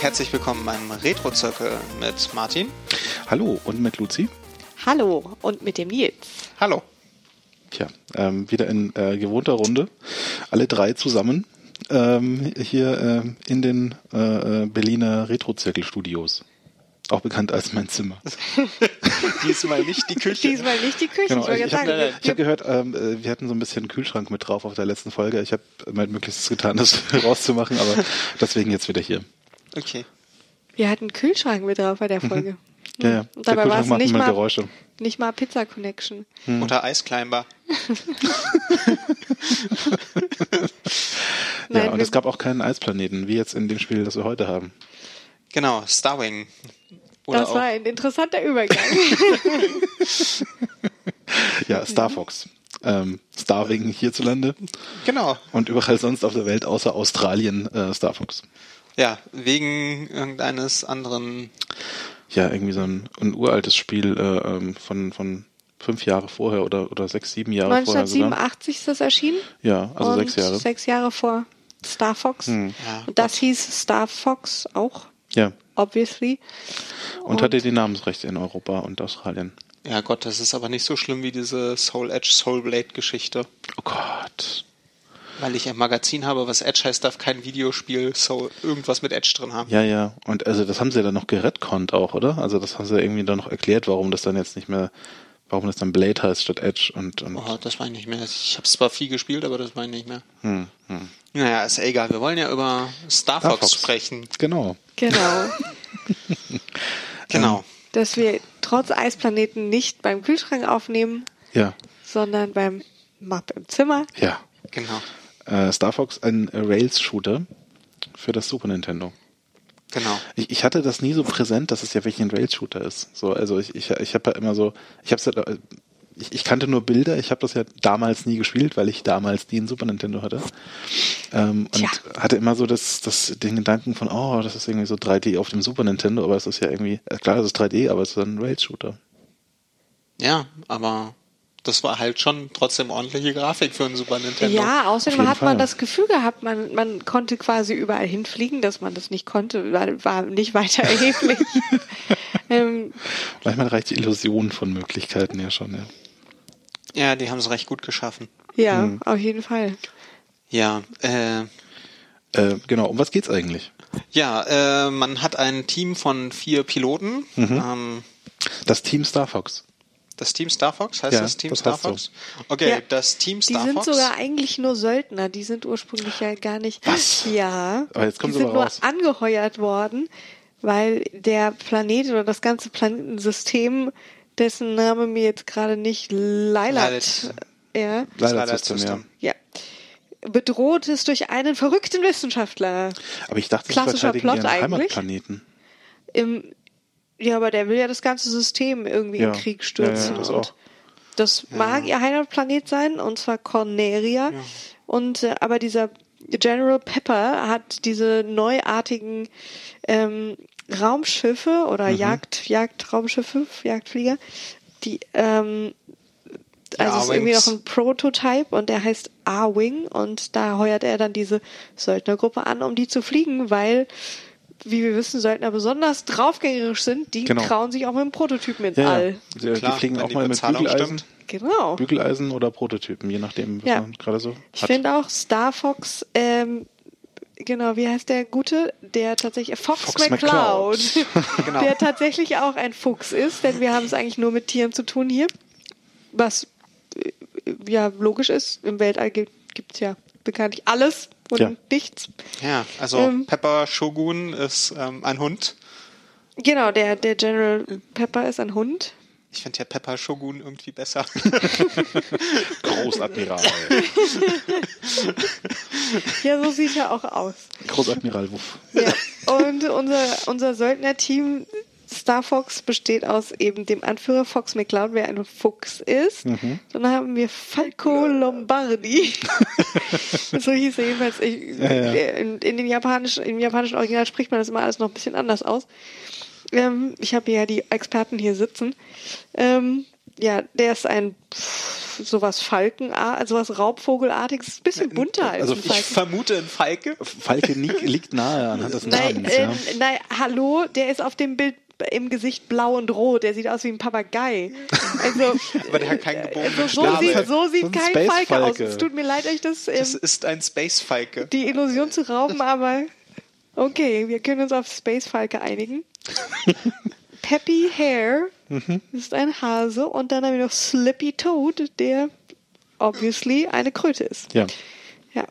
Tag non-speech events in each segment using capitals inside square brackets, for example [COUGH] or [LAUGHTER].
Und herzlich willkommen beim Retro-Zirkel mit Martin. Hallo und mit Luzi. Hallo und mit dem Nils. Hallo. Tja, ähm, wieder in äh, gewohnter Runde. Alle drei zusammen ähm, hier ähm, in den äh, äh Berliner Retro-Zirkel-Studios. Auch bekannt als mein Zimmer. [LAUGHS] Diesmal nicht die Küche. Diesmal nicht die Küche. Genau, ich, ich habe hab gehört, ähm, äh, wir hatten so ein bisschen Kühlschrank mit drauf auf der letzten Folge. Ich habe mein Möglichstes getan, das [LAUGHS] rauszumachen, aber deswegen jetzt wieder hier. Okay. Wir hatten Kühlschrank mit drauf bei der Folge. Ja, ja. Und dabei war es nicht mal, Geräusche. nicht mal Pizza Connection. Hm. Oder Eisclimber. [LAUGHS] ja, und es gab auch keinen Eisplaneten, wie jetzt in dem Spiel, das wir heute haben. Genau, Starwing. Oder das war ein interessanter Übergang. [LAUGHS] ja, Star Fox. Ähm, Starwing hierzulande. Genau. Und überall sonst auf der Welt außer Australien äh, Star Fox. Ja, wegen irgendeines anderen. Ja, irgendwie so ein, ein uraltes Spiel äh, ähm, von, von fünf Jahre vorher oder, oder sechs, sieben Jahre 1987 vorher. 1987 ist das erschienen. Ja, also Und sechs Jahre. Sechs Jahre vor Star Fox. Hm. Ja, Und das hieß Star Fox auch. Ja. Obviously. Und, und hatte die Namensrechte in Europa und Australien. Ja Gott, das ist aber nicht so schlimm wie diese Soul Edge Soul Blade Geschichte. Oh Gott. Weil ich ein Magazin habe, was Edge heißt, darf kein Videospiel Soul irgendwas mit Edge drin haben. Ja, ja. Und also das haben sie ja dann noch geredconnt auch, oder? Also das haben sie ja irgendwie dann noch erklärt, warum das dann jetzt nicht mehr, warum das dann Blade heißt statt Edge und. und oh, das war ich nicht mehr. Ich habe zwar viel gespielt, aber das war ich nicht mehr. Hm, hm. Naja, ist egal. Wir wollen ja über Star, Star Fox, Fox sprechen. Genau. Genau. [LAUGHS] genau. Dass wir trotz Eisplaneten nicht beim Kühlschrank aufnehmen, ja. sondern beim Map im Zimmer. Ja. Genau. Äh, Star Fox, ein Rails-Shooter für das Super Nintendo. Genau. Ich, ich hatte das nie so präsent, dass es ja wirklich ein Rails-Shooter ist. So, also ich, ich, ich habe ja immer so, ich habe ja, ich, ich kannte nur Bilder, ich habe das ja damals nie gespielt, weil ich damals nie ein Super Nintendo hatte. Ähm, und Tja. hatte immer so das, das, den Gedanken von, oh, das ist irgendwie so 3D auf dem Super Nintendo, aber es ist ja irgendwie, klar, es ist 3D, aber es ist ein Rails-Shooter. Ja, aber das war halt schon trotzdem ordentliche Grafik für ein Super Nintendo. Ja, außerdem hat Fall. man das Gefühl gehabt, man, man konnte quasi überall hinfliegen, dass man das nicht konnte, war, war nicht weiter erheblich. [LAUGHS] ähm, Manchmal reicht die Illusion von Möglichkeiten ja schon, ja. Ja, die haben es recht gut geschaffen. ja, hm. auf jeden Fall. Ja, äh, äh, genau, um was geht's eigentlich? Ja, äh, man hat ein Team von vier Piloten. Mhm. Ähm, das Team Star Fox. Das Team Star Fox heißt ja, das Team das Star Fox? So. Okay, ja, das Team Star Die Fox. sind sogar eigentlich nur Söldner, die sind ursprünglich ja gar nicht. Was? Ja. Aber jetzt kommen die sie sind aber nur raus. angeheuert worden, weil der Planet oder das ganze Planetensystem, dessen Name mir jetzt gerade nicht Leilat, ja, Leider Leider System, ja. Ja, bedroht ist durch einen verrückten Wissenschaftler. Aber ich dachte, sie Klassischer verteidigen Plot ihren eigentlich. Heimatplaneten. Im, ja, aber der will ja das ganze System irgendwie Ja. in Krieg stürzen. Ja, ja, das und auch. das mag ihr Heimatplanet sein, und zwar Corneria. Und äh, aber dieser General Pepper hat diese neuartigen ähm, Raumschiffe oder Mhm. Jagd, Jagdraumschiffe, Jagdflieger, die ähm, also es ist irgendwie noch ein Prototype und der heißt A-Wing und da heuert er dann diese Söldnergruppe an, um die zu fliegen, weil, wie wir wissen, Söldner besonders draufgängerisch sind, die Genau. trauen sich auch mit dem Prototypen ins Ja, ja. All. Die, Klar, die fliegen auch die mal mit Bügeleisen, stimmt. Genau. Bügeleisen oder Prototypen, je nachdem, was Ja. man gerade so Ich hat. finde auch Star Fox, ähm, genau, wie heißt der Gute? Der tatsächlich, Fox, Fox McCloud. [LAUGHS] [LAUGHS] Genau. Der tatsächlich auch ein Fuchs ist, denn wir haben es eigentlich nur mit Tieren zu tun hier. Was äh, ja logisch ist. Im Weltall gibt es ja bekanntlich alles und Ja. nichts. Ja, also Ähm. Pepper Shogun ist ähm, ein Hund. Genau, der, der General Pepper ist ein Hund. Ich finde ja Pepper Shogun irgendwie besser. [LAUGHS] Großadmiral. [LAUGHS] Ja, so sieht er auch aus. Großadmiral Wuff. Ja. Und unser, unser Söldnerteam Star Fox besteht aus eben dem Anführer Fox McCloud, wer ein Fuchs ist. Dann haben wir Falco Lombardi. [LAUGHS] so hieß er jedenfalls. Ich, Ja, ja. In, in den japanischen, Im japanischen Original spricht man das immer alles noch ein bisschen anders aus. Ähm, ich habe ja die Experten hier sitzen. Ähm, ja, der ist ein, pff, sowas Falken, also was Raubvogelartiges. Ein bisschen bunter als also ein ich Falken. Vermute in Falke. Falke liegt, nahe anhand des Nein, Namens. äh, ja. nein, hallo, der ist auf dem Bild im Gesicht blau und rot. Der sieht aus wie ein Papagei. Also, [LAUGHS] Aber der hat keinen gebogenen also so Schnabel. sieht, so sieht kein Space Falke aus. Falke. Es tut mir leid, euch das, ähm, Das ist ein Space Falke. die Illusion zu rauben, aber okay, wir können uns auf Space Falke einigen. [LAUGHS] Peppy Hair ist ein Hase und dann haben wir noch Slippy Toad, der obviously eine Kröte ist. ja. Ja.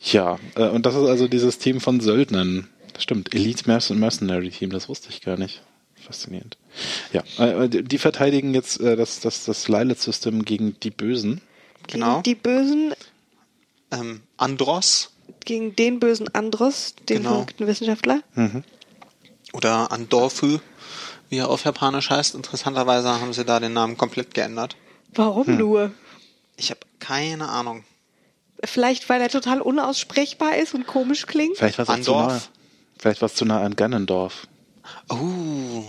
Ja, äh, und das ist also dieses Team von Söldnern. Stimmt, Elite Merc- Mercenary Team, das wusste ich gar nicht. Faszinierend. Ja, äh, die die verteidigen jetzt äh, das, das, das Lilith-System gegen die Bösen. Genau. Die Bösen Ähm, Andros gegen den bösen Andros, den Genau. verrückten Wissenschaftler. oder Andorfu, wie er auf Japanisch heißt. Interessanterweise haben sie da den Namen komplett geändert. Warum Hm. nur? Ich habe keine Ahnung. Vielleicht, weil er total unaussprechbar ist und komisch klingt? Vielleicht war es Andorf. Vielleicht war es zu nah an Ganondorf. Oh,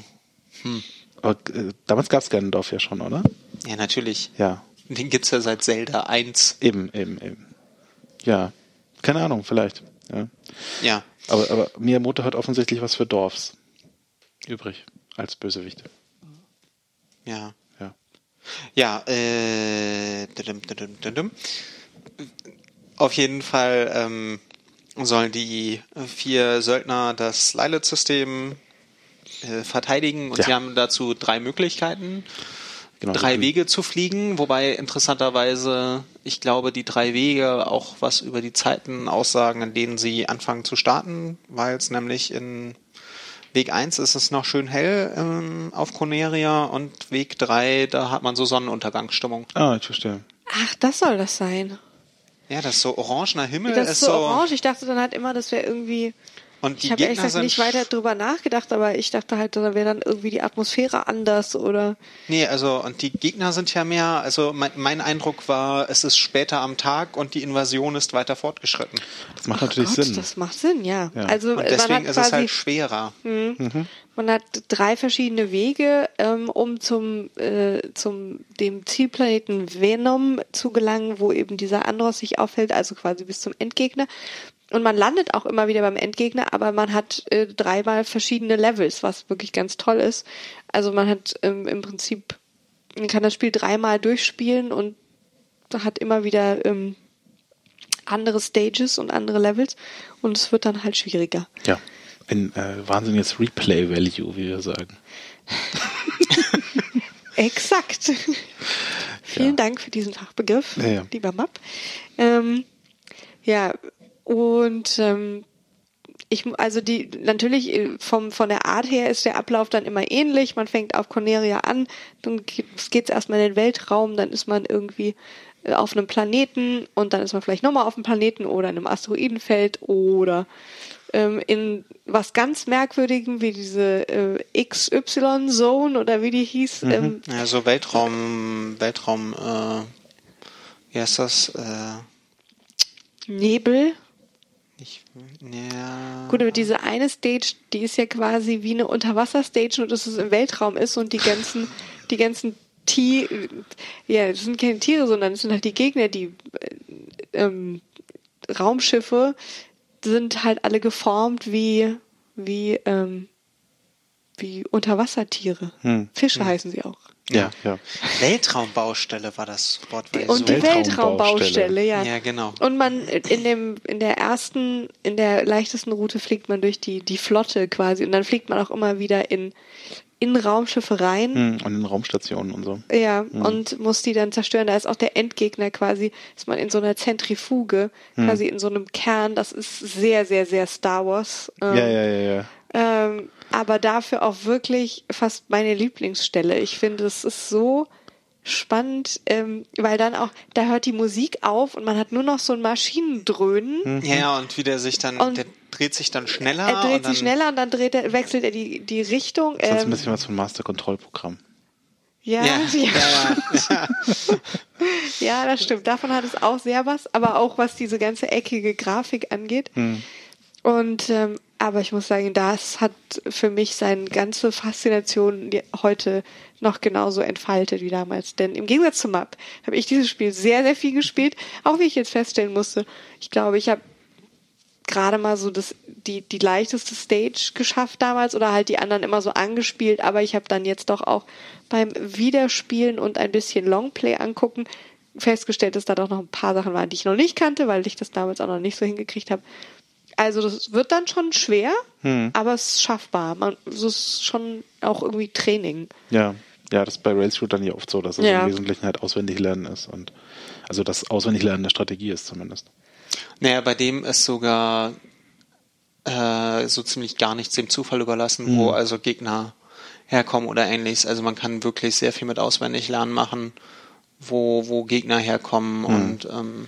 Aber äh, damals gab es Ganondorf ja schon, oder? ja, natürlich. Ja, Den gibt's ja seit Zelda 1. eben, eben, eben. Ja, keine Ahnung, vielleicht. Ja. Ja. Aber, aber Miyamoto hat offensichtlich was für Dorfs übrig als Bösewicht. Ja. Ja. Ja, äh, auf jeden Fall ähm, sollen die vier Söldner das Lilith-System äh, verteidigen und Ja. sie haben dazu drei Möglichkeiten. Genau, drei Wege zu fliegen, wobei interessanterweise, ich glaube, die drei Wege auch was über die Zeiten aussagen, in denen sie anfangen zu starten, weil es nämlich in Weg 1 ist es noch schön hell ähm, auf Coneria und Weg 3, da hat man so Sonnenuntergangsstimmung. Ah, ich verstehe. Ach, das soll das sein. Ja, das ist so orangener Himmel Das ist ist so orange. Ich dachte dann halt immer, das wäre irgendwie. Und die Ich habe ehrlich gesagt sind nicht weiter drüber nachgedacht, aber ich dachte halt, da wäre dann irgendwie die Atmosphäre anders oder. Nee, also und die Gegner sind ja mehr, also mein, mein Eindruck war, es ist später am Tag und die Invasion ist weiter fortgeschritten. Das macht natürlich Gott, Sinn. Das macht Sinn, ja. Ja. Also Und man deswegen hat ist es quasi halt schwerer. Man hat drei verschiedene Wege, ähm, um zum, äh, zum dem Zielplaneten Venom zu gelangen, wo eben dieser Andros sich aufhält, also quasi bis zum Endgegner. Und man landet auch immer wieder beim Endgegner, aber man hat äh, dreimal verschiedene Levels, was wirklich ganz toll ist. Also man hat ähm, im Prinzip, man kann das Spiel dreimal durchspielen und hat immer wieder ähm, andere Stages und andere Levels und es wird dann halt schwieriger. Ja. Ein äh, wahnsinniges Replay-Value, wie wir sagen. [LAUGHS] Exakt. [LAUGHS] Vielen Dank für diesen Fachbegriff, Ja, ja. lieber Map. Ähm, ja, und ähm, ich, also die, natürlich äh, vom, von der Art her ist der Ablauf dann immer ähnlich. Man fängt auf Corneria an, dann geht es erstmal in den Weltraum, dann ist man irgendwie äh, auf einem Planeten und dann ist man vielleicht nochmal auf einem Planeten oder in einem Asteroidenfeld oder ähm, in was ganz Merkwürdigem wie diese äh, XY-Zone oder wie die hieß. Ähm, Ja, so Weltraum, Weltraum, äh, wie heißt das? Äh, Nebel. Ja, Gut, aber diese eine Stage, die ist ja quasi wie eine Unterwasserstage, nur dass es im Weltraum ist und die ganzen, die ganzen Tiere, ja, das sind keine Tiere, sondern es sind halt die Gegner, die äh, ähm, Raumschiffe sind halt alle geformt wie, wie, ähm, wie Unterwassertiere. Fische heißen sie auch. Ja, ja. Weltraumbaustelle war das Wort. weil Und so, die Weltraumbaustelle. Weltraumbaustelle, ja. Ja, genau. Und man in dem in der ersten in der leichtesten Route fliegt man durch die die Flotte quasi und dann fliegt man auch immer wieder in in Raumschiffe rein. Hm, Und in Raumstationen und so. Ja, und muss die dann zerstören. Da ist auch der Endgegner quasi, ist man in so einer Zentrifuge, quasi in so einem Kern. Das ist sehr, sehr, sehr Star Wars. Ähm, Ja, ja, ja, ja. Ähm, aber dafür auch wirklich fast meine Lieblingsstelle. Ich finde, es ist so spannend, ähm, weil dann auch, da hört die Musik auf und man hat nur noch so ein Maschinendröhnen. Ja, und wie der sich dann, Und der dreht sich dann schneller. Er dreht sich schneller und dann dreht er, wechselt er die, die Richtung. Das ist ein Ähm, bisschen was vom Master-Control-Programm. ja, Ja, [LAUGHS] ja, ja, ja. ja, das stimmt. Davon hat es auch sehr was, aber auch was diese ganze eckige Grafik angeht. Und ähm, aber ich muss sagen, das hat für mich seine ganze Faszination heute noch genauso entfaltet wie damals. Denn im Gegensatz zum Map habe ich dieses Spiel sehr, sehr viel gespielt, auch wie ich jetzt feststellen musste. Ich glaube, ich habe gerade mal so das, die, die leichteste Stage geschafft damals oder halt die anderen immer so angespielt, aber ich habe dann jetzt doch auch beim Wiederspielen und ein bisschen Longplay angucken festgestellt, dass da doch noch ein paar Sachen waren, die ich noch nicht kannte, weil ich das damals auch noch nicht so hingekriegt habe. Also das wird dann schon schwer, hm. aber es ist schaffbar. Man, es ist schon auch irgendwie Training. Ja, ja, das ist bei Rails Shootern ja oft so, dass es ja. im Wesentlichen halt auswendig lernen ist und also das auswendig lernen der Strategie ist zumindest. Naja, bei dem ist sogar äh, so ziemlich gar nichts dem Zufall überlassen, mhm. wo also Gegner herkommen oder ähnliches. Also man kann wirklich sehr viel mit auswendig lernen machen, wo, wo Gegner herkommen mhm. und ähm,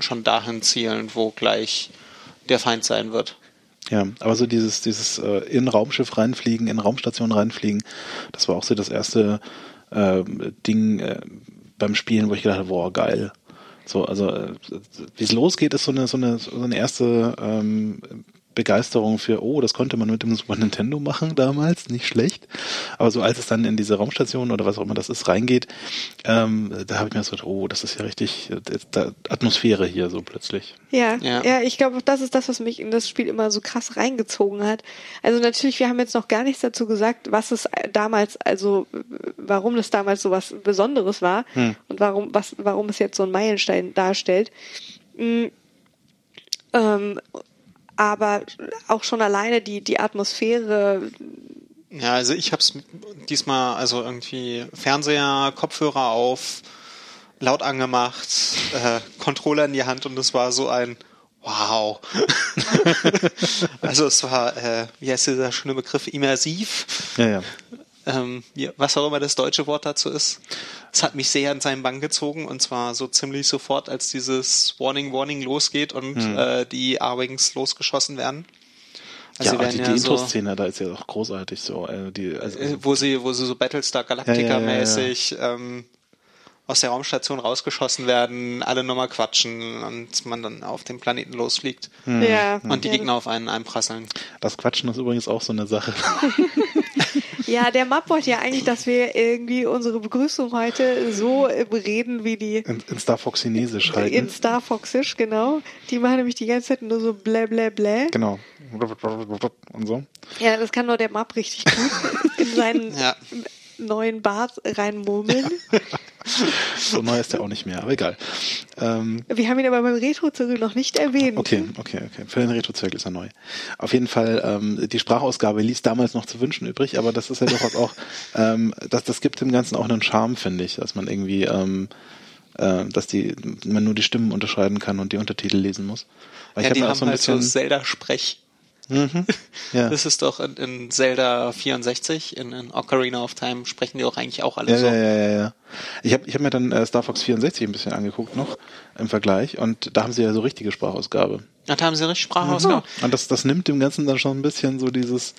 schon dahin zielen, wo gleich der Feind sein wird. Ja, aber so dieses, dieses äh, in Raumschiff reinfliegen, in Raumstation reinfliegen, das war auch so das erste äh, Ding äh, beim Spielen, wo ich gedacht habe, boah, geil. So, also äh, wie es losgeht, ist so eine so eine so eine erste ähm, Begeisterung für, oh, das konnte man mit dem Super Nintendo machen damals, nicht schlecht. Aber so als es dann in diese Raumstation oder was auch immer das ist, reingeht, ähm, da habe ich mir so gedacht, oh, das ist ja richtig da, Atmosphäre hier so plötzlich. Ja, ja, ja ich glaube, das ist das, was mich in das Spiel immer so krass reingezogen hat. Also natürlich, wir haben jetzt noch gar nichts dazu gesagt, was es damals, also warum es damals so was Besonderes war hm. und warum, was, warum es jetzt so ein Meilenstein darstellt. Mhm. Ähm, aber auch schon alleine die, die Atmosphäre. Ja, also ich habe es diesmal also irgendwie Fernseher, Kopfhörer auf, laut angemacht, äh, Controller in die Hand und es war so ein Wow. [LAUGHS] also es war, äh, wie heißt dieser schöne Begriff, immersiv. Ja, ja ähm, was auch immer das deutsche Wort dazu ist. Es hat mich sehr an seinen Bann gezogen und zwar so ziemlich sofort, als dieses Warning, Warning losgeht und hm. äh, die A-Wings losgeschossen werden. Also ja, die, ja die Intro-Szene, so, da ist ja auch großartig so. Äh, die, also, äh, wo sie, wo sie so Battlestar Galactica-mäßig ja, ja, ähm, aus der Raumstation rausgeschossen werden, alle nochmal quatschen und man dann auf den Planeten losfliegt hm. ja. und die Gegner auf einen einprasseln. Das Quatschen ist übrigens auch so eine Sache. [LAUGHS] Ja, der Map wollte ja eigentlich, dass wir irgendwie unsere Begrüßung heute so reden wie die. In, in Star Fox Chinesisch halt. In Star Foxisch, genau. Die machen nämlich die ganze Zeit nur so blä blä blä. Genau. Und so. Ja, das kann nur der Map richtig gut [LAUGHS] in seinen ja. neuen Bart reinmurmeln. [LAUGHS] so neu ist er auch nicht mehr, aber egal. Ähm, Wir haben ihn aber beim Retro-Zirkel noch nicht erwähnt. Okay, okay, okay. Für den Retro-Zirkel ist er neu. Auf jeden Fall, ähm, die Sprachausgabe ließ damals noch zu wünschen übrig, aber das ist ja doch auch, [LAUGHS] ähm, das, das gibt dem Ganzen auch einen Charme, finde ich, dass man irgendwie, ähm, äh, dass die, man nur die Stimmen unterscheiden kann und die Untertitel lesen muss. Weil ja, ich die hab haben so ein halt bisschen so Zelda-Sprech. Mhm. Ja. [LAUGHS] Das ist doch in, in Zelda 64, in, in, Ocarina of Time sprechen die auch eigentlich auch alle ja, so. Ja, ja, ja, ja. Ich habe ich hab mir dann äh, Star Fox 64 ein bisschen angeguckt noch im Vergleich und da haben sie ja so richtige Sprachausgabe. Ja, da haben sie richtig Sprachausgabe. Mhm. Und das, das nimmt dem Ganzen dann schon ein bisschen so dieses,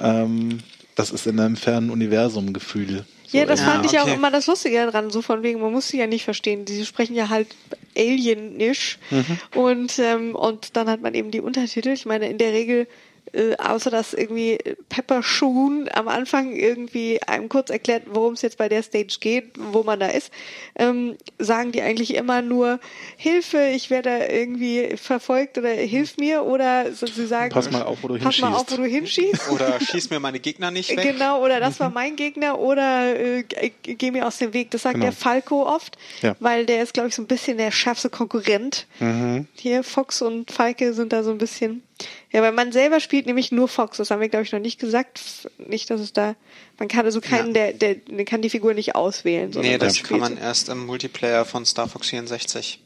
ähm, das ist in einem fernen Universum Gefühl. So, ja, das ja, fand ich okay. auch immer das Lustige daran, so von wegen, man muss sie ja nicht verstehen. Sie sprechen ja halt alienisch mhm. und ähm, und dann hat man eben die Untertitel. Ich meine, in der Regel äh, außer dass irgendwie Pepper Shoon am Anfang irgendwie einem kurz erklärt, worum es jetzt bei der Stage geht, wo man da ist, ähm, sagen die eigentlich immer nur Hilfe, ich werde irgendwie verfolgt oder hilf mir oder so, sie sagen pass mal auf, wo du pass hinschießt. mal auf, wo du hinschießt. [LAUGHS] Oder schieß mir meine Gegner nicht weg. Genau, oder das mhm. war mein Gegner oder äh, geh mir aus dem Weg. Das sagt genau. der Falco oft, ja. weil der ist, glaube ich, so ein bisschen der schärfste Konkurrent. Mhm. Hier Fox und Falke sind da so ein bisschen ja, weil man selber spielt nämlich nur Fox. Das haben wir, glaube ich, noch nicht gesagt. Nicht, dass es da. Man kann also keinen, ja. der, der kann die Figur nicht auswählen. Nee, das kann man erst im Multiplayer von Star Fox 64.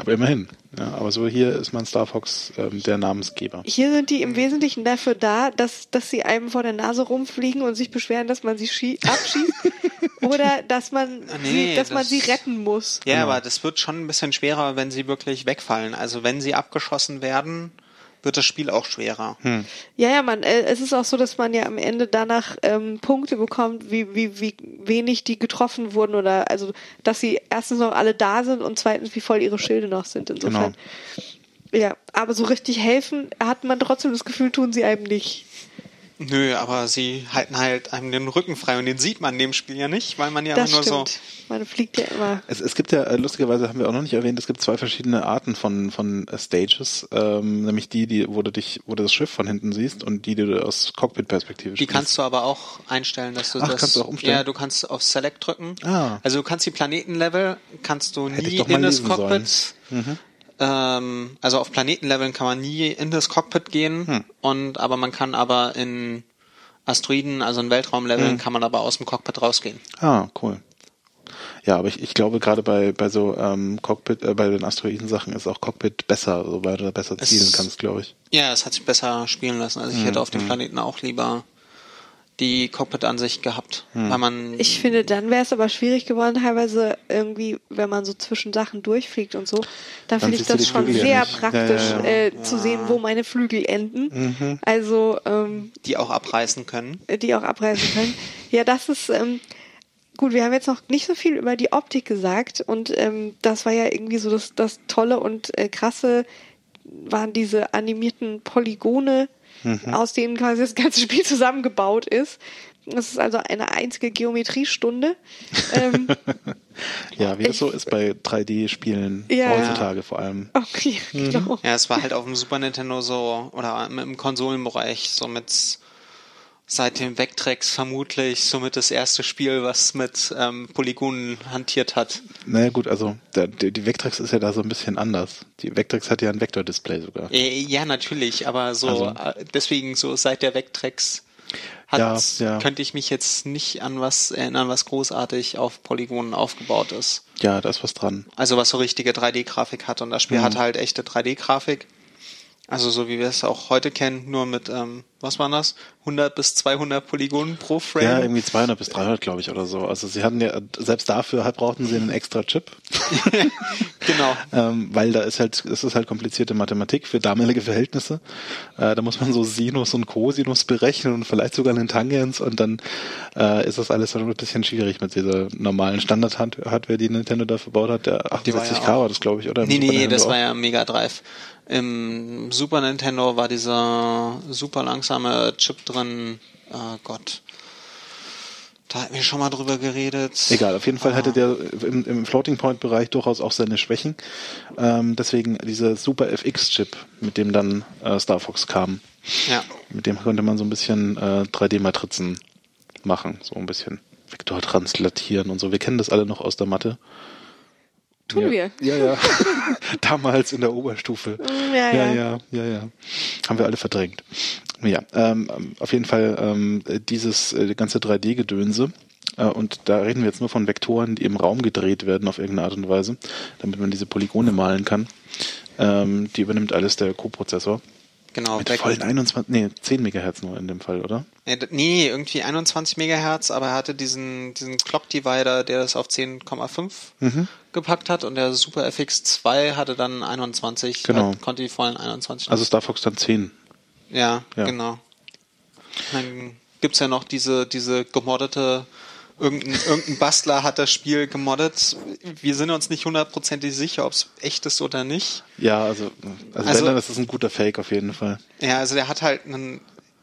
Aber immerhin. Ja, aber so hier ist man Star Fox ähm, der Namensgeber. Hier sind die im Wesentlichen dafür da, dass, dass sie einem vor der Nase rumfliegen und sich beschweren, dass man sie abschießt. [LAUGHS] oder dass man, ah, nee, sie, dass das, man sie retten muss. Ja, genau. aber das wird schon ein bisschen schwerer, wenn sie wirklich wegfallen. Also wenn sie abgeschossen werden, wird das Spiel auch schwerer. Hm. Ja, ja, man, äh, es ist auch so, dass man ja am Ende danach ähm, Punkte bekommt, wie, wie, wie wenig die getroffen wurden oder also, dass sie erstens noch alle da sind und zweitens, wie voll ihre Schilde noch sind. Insofern. Genau. Ja, aber so richtig helfen hat man trotzdem das Gefühl, tun sie einem nicht. Nö, aber sie halten halt einem den Rücken frei und den sieht man in dem Spiel ja nicht, weil man ja Das immer nur stimmt. so. Man fliegt ja immer. Es, es gibt ja, äh, lustigerweise haben wir auch noch nicht erwähnt, es gibt zwei verschiedene Arten von, von äh, Stages, ähm, nämlich die, die, wo du dich, wo du das Schiff von hinten siehst und die, die du aus Cockpit-Perspektive Die kannst du aber auch einstellen, dass du Ach, das. kannst du auch umstellen? Ja, du kannst auf Select drücken. Ah. Also du kannst die Planetenlevel kannst du Hätte ich nie doch mal in das lesen sollen. Ähm, also auf Planetenleveln kann man nie in das Cockpit gehen Hm. und aber man kann aber in Asteroiden, also in Weltraumleveln, Hm. kann man aber aus dem Cockpit rausgehen. Ah, cool. Ja, aber ich, ich glaube gerade bei, bei so ähm, Cockpit, äh, bei den Asteroiden-Sachen ist auch Cockpit besser, so, weil du da besser Es- zielen kannst, glaube ich. Ja, es hat sich besser spielen lassen. Also ich Hm, hätte auf dem Planeten auch lieber die Cockpit-Ansicht gehabt, Hm. weil man Ich finde, dann wäre es aber schwierig geworden, teilweise irgendwie, wenn man so zwischen Sachen durchfliegt und so. Dann Dann finde ich das schon Flügel ja sehr nicht. Ja, praktisch ja, ja. Äh, zu sehen, wo meine Flügel enden. Mhm. Also, ähm, die auch abreißen können. die auch abreißen können. Ja, das ist ähm, gut. Wir haben jetzt noch nicht so viel über die Optik gesagt und ähm, das war ja irgendwie so das, das Tolle und äh, krasse waren diese animierten Polygone, aus denen quasi das ganze [LAUGHS] Spiel zusammengebaut ist. Das ist also eine einzige Geometriestunde. ähm, [LAUGHS] Ja, wie das so ist bei 3D-Spielen Ja. heutzutage vor allem. [LAUGHS] okay, genau. Ja, es war halt auf dem Super Nintendo so, oder im Konsolenbereich, so mit seit dem Vectrex vermutlich somit das erste Spiel, was mit ähm, Polygonen hantiert hat. Naja gut, also der, die, Vectrex ist ja da so ein bisschen anders. Die Vectrex hat ja ein Vektor-Display sogar. Äh, Ja, natürlich, aber so Also- äh, deswegen so seit der Vectrex hat, Ja, ja. könnte ich mich jetzt nicht an was erinnern, was großartig auf Polygonen aufgebaut ist. Ja, da ist was dran. Also was so richtige 3D-Grafik hat und das Spiel Mhm. hat halt echte 3D-Grafik. Also so wie wir es auch heute kennen, nur mit, ähm, was waren das? 100 bis 200 Polygonen pro Frame. Ja, irgendwie 200 bis 300, glaube ich, oder so. Also sie hatten ja, selbst dafür halt brauchten sie einen extra Chip. [LAUGHS] genau. ähm, weil da ist halt, es ist halt komplizierte Mathematik für damalige Verhältnisse. Äh, da muss man so Sinus und Cosinus berechnen und vielleicht sogar einen Tangens und dann äh, ist das alles schon ein bisschen schwierig mit dieser normalen Standard-Hardware, die Nintendo da verbaut hat. Der Die war 68K ja auch- war das, glaube ich, oder? Nee, nee, das war ja Mega Drive. Im Super Nintendo war dieser super langsame Chip drin. Oh Gott. Da hatten wir schon mal drüber geredet. Egal, auf jeden Fall Ah. hatte der im, im Floating Point Bereich durchaus auch seine Schwächen. Ähm, deswegen dieser Super FX Chip, mit dem dann äh, Star Fox kam. Ja. Mit dem konnte man so ein bisschen äh, 3D-Matrizen machen, so ein bisschen Vektor translatieren und so. Wir kennen das alle noch aus der Mathe. Tun ja. wir. Ja, ja. [LAUGHS] Damals in der Oberstufe. Ja, ja, ja. ja, ja, ja. Haben wir alle verdrängt. Ja, ähm, auf jeden Fall ähm, dieses äh, ganze 3D-Gedönse. Äh, und da reden wir jetzt nur von Vektoren, die im Raum gedreht werden auf irgendeine Art und Weise, damit man diese Polygone malen kann. Ähm, die übernimmt alles der Co-Prozessor. Genau. Mit Back- vollen 21, nee, 10 Megahertz nur in dem Fall, oder? Nee, irgendwie 21 Megahertz, aber er hatte diesen, diesen Clock Divider, der das auf 10,5 Mhm. Gepackt hat und der Super FX2 hatte dann 21, Genau. halt, konnte die vollen 21. Also Star Fox dann 10. ja, ja. genau. Dann gibt's ja noch diese, diese gemoddete, irgendein, irgendein Bastler hat das Spiel gemoddet. Wir sind uns nicht hundertprozentig sicher, ob es echt ist oder nicht. Ja, also, also, Also- wenn, dann ist das ein guter Fake auf jeden Fall. Ja, also der hat halt einen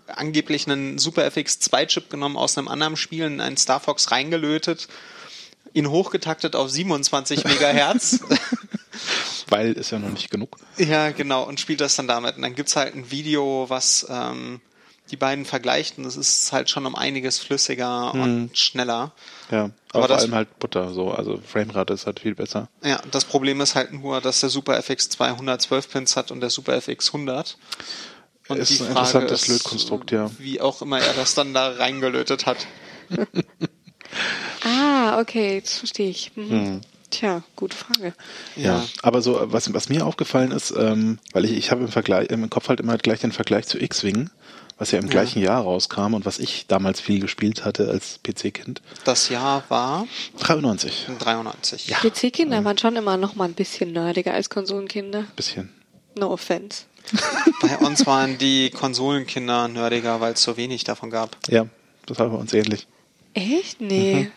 angeblich einen Super FX 2 Chip genommen aus einem anderen Spiel in einen Star Fox reingelötet, ihn hochgetaktet auf 27 Megahertz. [LAUGHS] Weil ist ja noch nicht genug. ja, genau, und spielt das dann damit. Und dann gibt's halt ein Video, was ähm, die beiden vergleicht und es ist halt schon um einiges flüssiger und schneller. Ja, aber, Aber vor das- allem halt Butter, so, also Framerate ist halt viel besser. Ja, das Problem ist halt nur, dass der Super FX 2 112 Pins hat und der Super FX 100. Und Ist die ein Frage interessantes ist, Lötkonstrukt, ja. wie auch immer er das dann da reingelötet hat. [LAUGHS] Ah, okay, jetzt verstehe ich. Mhm. Tja, gute Frage. Ja, aber so, was, was mir aufgefallen ist, ähm, weil ich, ich habe im Vergleich, im Kopf halt immer gleich den Vergleich zu X-Wing, was ja im gleichen Jahr rauskam und was ich damals viel gespielt hatte als PC-Kind. Das Jahr war 93. 93. Ja. PC-Kinder waren schon immer noch mal ein bisschen nerdiger als Konsolenkinder. Bisschen. No offense. [LAUGHS] Bei uns waren die Konsolenkinder nerdiger, weil es so wenig davon gab. Ja, das war bei uns ähnlich. Echt? Nee.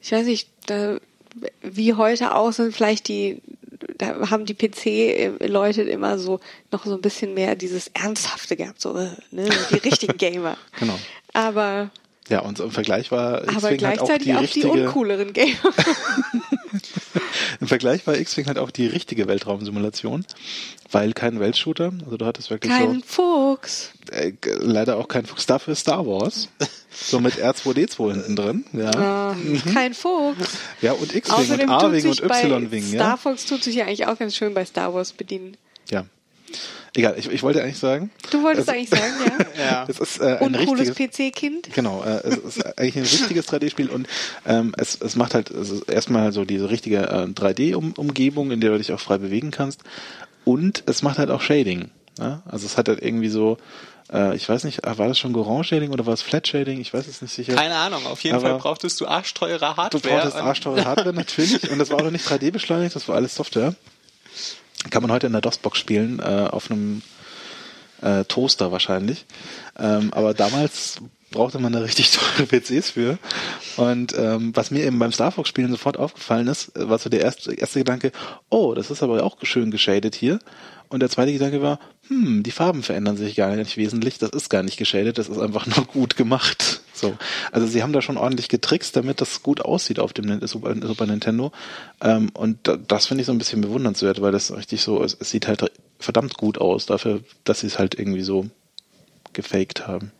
Ich weiß nicht, da, wie heute auch sind vielleicht die da haben die PC-Leute immer so noch so ein bisschen mehr dieses Ernsthafte gehabt, so äh, ne, die richtigen [LAUGHS] Gamer. Genau. Aber Ja, und so im Vergleich war aber X-Wing halt auch gleichzeitig die auch die, richtige. uncooleren Gamer. [LAUGHS] Im Vergleich war X-Wing halt auch die richtige Weltraumsimulation, weil kein Weltshooter, also du hattest wirklich Kein Fuchs. so, äh, g- leider auch kein Fuchs, dafür Star Wars, [LAUGHS] so mit R2D2 hinten drin, ja. Ah, Kein Fuchs. Ja, und X-Wing und A-Wing und Y-Wing, Star ja. Fox tut sich ja eigentlich auch ganz schön bei Star Wars bedienen. Ja. Egal, ich, ich wollte eigentlich sagen, Du wolltest Also- eigentlich sagen, ja? [LAUGHS] Ja. es ist äh, ein Uncooles PC-Kind. Genau, äh, es ist eigentlich ein richtiges 3D-Spiel und ähm, es, es macht halt es ist erstmal so diese richtige äh, 3D-Umgebung, in der du dich auch frei bewegen kannst und es macht halt auch Shading. Ja? Also es hat halt irgendwie so, äh, ich weiß nicht, ah, war das schon Goran Shading oder war es Flat Shading? Ich weiß es nicht sicher. Keine Ahnung, auf jeden Aber Fall brauchtest du arschteure Hardware. Du brauchtest und- arschteure Hardware [LAUGHS] natürlich und das war auch noch nicht 3D beschleunigt, das war alles Software. Kann man heute in der DOS-Box spielen, äh, auf einem äh, Toaster wahrscheinlich. Ähm, aber damals brauchte man da richtig [LAUGHS] teure PCs für. Und ähm, was mir eben beim Star Fox Spielen sofort aufgefallen ist, äh, war so der erste, erste Gedanke, oh, das ist aber auch schön geschadet hier. Und der zweite Gedanke war, hm, die Farben verändern sich gar nicht wesentlich, das ist gar nicht geschadet, das ist einfach [LAUGHS] nur gut gemacht. So. Also sie haben da schon ordentlich getrickst, damit das gut aussieht auf dem Super Nintendo. Ähm, und da, das finde ich so ein bisschen bewundernswert, weil das richtig so, es, es sieht halt verdammt gut aus, dafür, dass sie es halt irgendwie so gefaked haben.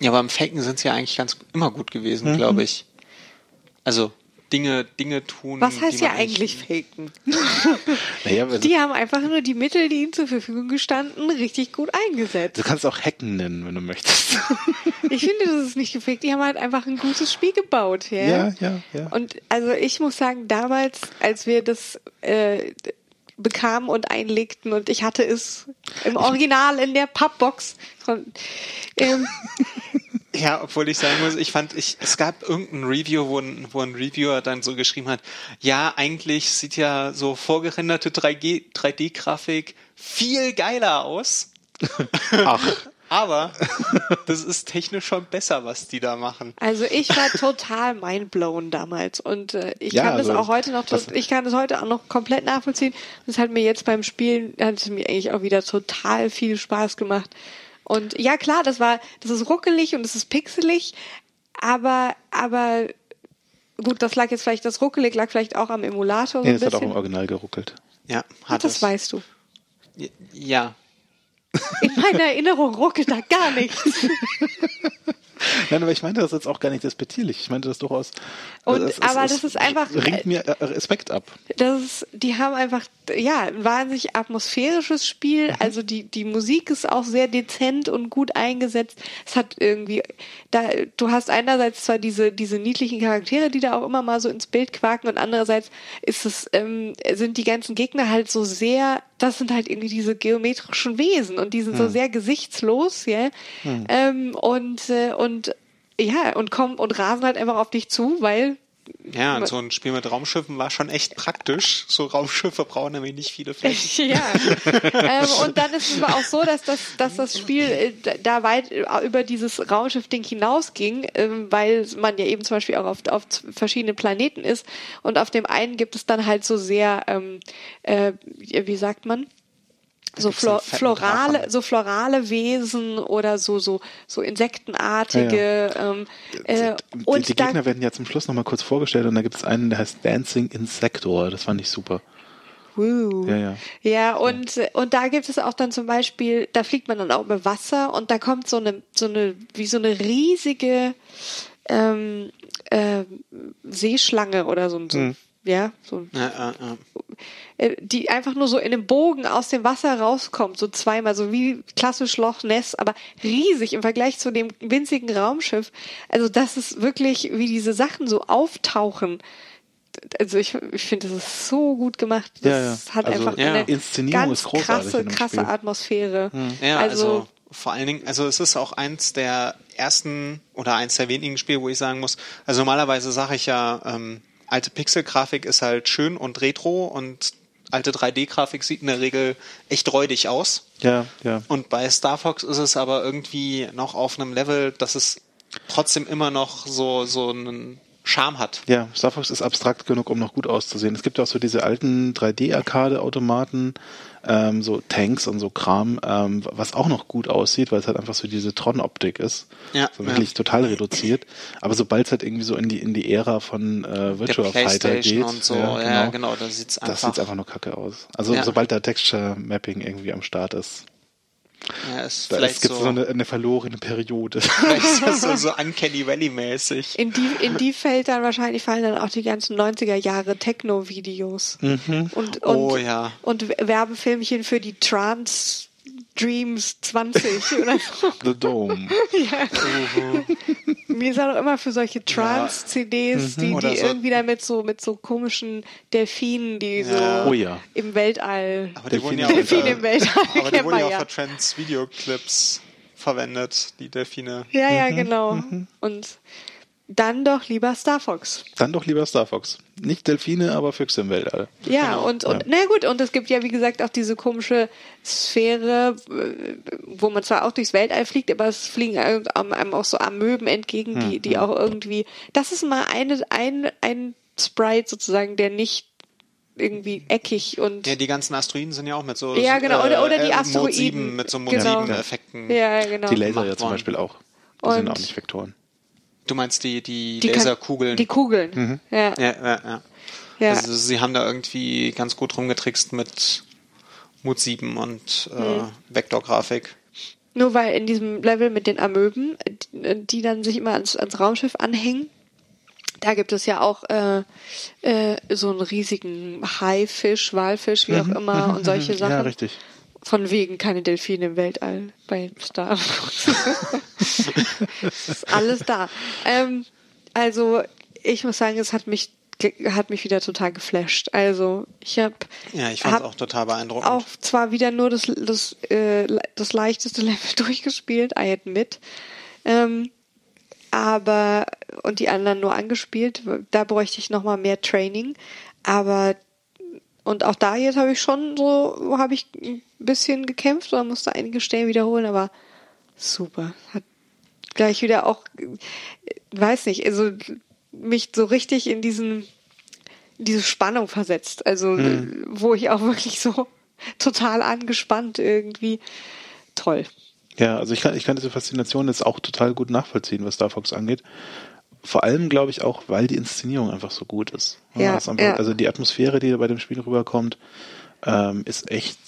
Ja, beim Faken sind sie ja eigentlich ganz immer gut gewesen, Mhm. glaube ich. Also Dinge, Dinge tun. Was heißt die ja eigentlich [LAUGHS] faken? Naja, also, Die haben einfach nur die Mittel, die ihnen zur Verfügung gestanden, richtig gut eingesetzt. du kannst auch Hacken nennen, wenn du möchtest. [LAUGHS] Ich finde, das ist nicht gefaked. Die haben halt einfach ein gutes Spiel gebaut. Ja, Ja, ja, ja. Und also ich muss sagen, damals, als wir das äh, bekamen und einlegten und ich hatte es im Original in der Pappbox von ähm, [LAUGHS] Ja, obwohl ich sagen muss, ich fand, ich, es gab irgendein Review, wo ein, wo ein Reviewer dann so geschrieben hat, ja, eigentlich sieht ja so vorgerenderte 3G 3D-Grafik viel geiler aus. [LAUGHS] Ach, Aber das ist technisch schon besser, was die da machen. Also ich war total mindblown damals und äh, ich Ja, kann das also auch heute noch, das- ich kann das heute auch noch komplett nachvollziehen. Das hat mir jetzt beim Spielen, hat es mir eigentlich auch wieder total viel Spaß gemacht. Und ja klar, das war, das ist ruckelig und es ist pixelig, aber, aber gut, das lag jetzt vielleicht, das ruckelig lag vielleicht auch am Emulator so nee, ein das hat auch im bisschen. Original geruckelt. Ja, hat das es. weißt du. Ja. In meiner Erinnerung ruckelt da gar nichts. [LAUGHS] [LAUGHS] Nein, aber ich meinte das jetzt auch gar nicht despektierlich. Ich meinte das durchaus. Und- es- es- aber es das ist einfach- Ringt mir äh, Respekt ab. Das ist, die haben einfach, ja, ein wahnsinnig atmosphärisches Spiel. Mhm. Also die, die Musik ist auch sehr dezent und gut eingesetzt. Es hat irgendwie, da, du hast einerseits zwar diese, diese niedlichen Charaktere, die da auch immer mal so ins Bild quaken und andererseits ist es, ähm, sind die ganzen Gegner halt so sehr, das sind halt irgendwie diese geometrischen Wesen und die sind so sehr gesichtslos, ja. Ähm, und, äh, und, ja, und kommen und rasen halt einfach auf dich zu, weil Ja, und so ein Spiel mit Raumschiffen war schon echt praktisch. So Raumschiffe brauchen nämlich nicht viele Flächen. [LAUGHS] Ja. ähm, und dann ist es aber auch so, dass das, dass das Spiel äh, da weit äh, über dieses Raumschiff-Ding hinausging, ähm, weil man ja eben zum Beispiel auch auf, auf verschiedenen Planeten ist. Und auf dem einen gibt es dann halt so sehr, ähm, äh, wie sagt man? So, Flor florale, Drachen. so florale Wesen oder so, so, so insektenartige. Ähm, äh, die, und die Gegner werden ja zum Schluss nochmal kurz vorgestellt und da gibt es einen, der heißt Dancing Insector. Das fand ich super. Woo. Ja, ja. Ja, und, und da gibt es auch dann zum Beispiel, da fliegt man dann auch über Wasser und da kommt so eine, so eine, wie so eine riesige ähm, äh, Seeschlange oder so, ein- so Hm. Ja, so Ja, ja, ja. äh, die einfach nur so in einem Bogen aus dem Wasser rauskommt, so zweimal, so wie klassisch Loch Ness, aber riesig im Vergleich zu dem winzigen Raumschiff. Also das ist wirklich, wie diese Sachen so auftauchen. Also ich, ich finde, das ist so gut gemacht. Das Ja, ja. hat Also, einfach ja. eine ganz krasse, krasse Spiel. Atmosphäre. Ja, also, also, vor allen Dingen, also es ist auch eins der ersten oder eins der wenigen Spiele, wo ich sagen muss, also normalerweise sage ich ja, ähm, alte Pixel-Grafik ist halt schön und retro und alte 3D-Grafik sieht in der Regel echt räudig aus. Ja, ja. Und bei Star Fox ist es aber irgendwie noch auf einem Level, dass es trotzdem immer noch so, so einen Charme hat. Ja, Star Fox ist abstrakt genug, um noch gut auszusehen. Es gibt ja auch so diese alten 3D-Arcade-Automaten, ähm, so Tanks und so Kram, ähm, was auch noch gut aussieht, weil es halt einfach so diese Tron-Optik ist. Ja, so wirklich ja. total reduziert. Aber sobald es halt irgendwie so in die in die Ära von äh, Virtual Fighter geht, und so, ja, genau, da sieht's das einfach, sieht einfach nur kacke aus. Also Ja. sobald da Texture Mapping irgendwie am Start ist, ja, ist da vielleicht gibt es so, so eine, eine verlorene Periode. vielleicht ist das so, so [LAUGHS] Uncanny Valley mäßig. In die, in die fällt dann wahrscheinlich fallen dann auch die ganzen 90er Jahre Techno-Videos. Und, und, Oh, ja. und Werbefilmchen für die Trans Dreams 20 [LAUGHS] oder so. The Dome. Mir ist auch immer für solche Trance-CDs, die, Oder die so- irgendwie dann mit so, mit so komischen Delfinen, die so Ja. Oh ja. im Weltall. Aber die wurden Delfine ja im auch, Delfine für- im Weltall, aber die wurden ja auch ja. für Trends Videoclips verwendet, die Delfine. Ja, ja, Mhm, genau. Und dann doch lieber Star Fox. Dann doch lieber Star Fox. Nicht Delfine, aber Füchse im Weltall. Ja, Genau. und, und na gut, und es gibt ja, wie gesagt, auch diese komische Sphäre, äh, wo man zwar auch durchs Weltall fliegt, aber es fliegen einem auch so Amöben entgegen, die, Hm, die auch irgendwie. Das ist mal eine, ein, ein Sprite sozusagen, der nicht irgendwie eckig und. Ja, die ganzen Asteroiden sind ja auch mit so Ja, genau, oder- oder die Mode Asteroiden. 7 mit so Mode Genau. 7 Effekten. ja, genau. Die Laser ja zum. Beispiel auch. Die sind Und- auch nicht Vektoren. Du meinst die, die, Die Laserkugeln? Die Kugeln. Mhm. Ja, ja, ja, ja. ja. Also sie haben da irgendwie ganz gut rumgetrickst mit Mut 7 und äh, Mhm. Vektorgrafik. Nur weil in diesem Level mit den Amöben, die, die dann sich immer ans, ans Raumschiff anhängen, da gibt es ja auch äh, äh, so einen riesigen Haifisch, Walfisch, wie auch immer und solche Sachen. Mhm. Ja, richtig. Von wegen keine Delfine im Weltall bei Star Wars. [LAUGHS] ist alles da. Ähm, also ich muss sagen, es hat mich hat mich wieder total geflasht. Also ich habe Ja, ich fand es auch total beeindruckend. auch zwar wieder nur das, das, äh, das leichteste [LAUGHS] Level durchgespielt, I admit. Ähm, aber, und die anderen nur angespielt. Da bräuchte ich nochmal mehr Training. Aber, und auch da jetzt habe ich schon so, habe ich ein bisschen gekämpft oder musste einige Stellen wiederholen, aber super. Hat gleich wieder auch, weiß nicht, also mich so richtig in diesen, in diese Spannung versetzt. Also, wo ich auch wirklich so [LAUGHS] total angespannt irgendwie. Toll. Ja, also ich kann, ich kann diese Faszination jetzt auch total gut nachvollziehen, was Star Fox angeht. Vor allem glaube ich auch, weil die Inszenierung einfach so gut ist. Ja, einfach, ja. Also die Atmosphäre, die da bei dem Spiel rüberkommt, ähm, ist echt,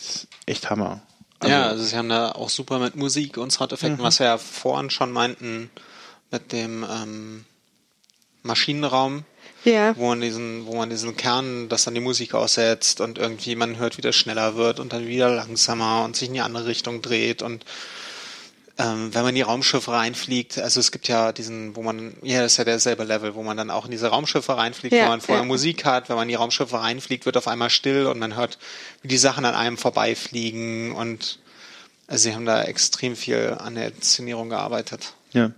echt Hammer. Also, ja, also sie haben da auch super mit Musik und Soundeffekten, was wir ja vorhin schon meinten, mit dem ähm, Maschinenraum, Ja. wo man diesen, wo man diesen Kern, das dann die Musik aussetzt und irgendwie man hört, wie das schneller wird und dann wieder langsamer und sich in die andere Richtung dreht und ähm, wenn man in die Raumschiffe reinfliegt, also es gibt ja diesen, wo man, ja, das ist ja derselbe Level, wo man dann auch in diese Raumschiffe reinfliegt, Ja, wo man vorher ja. Musik hat, wenn man in die Raumschiffe reinfliegt, wird auf einmal still und man hört, wie die Sachen an einem vorbeifliegen und also sie haben da extrem viel an der Inszenierung gearbeitet. Ja.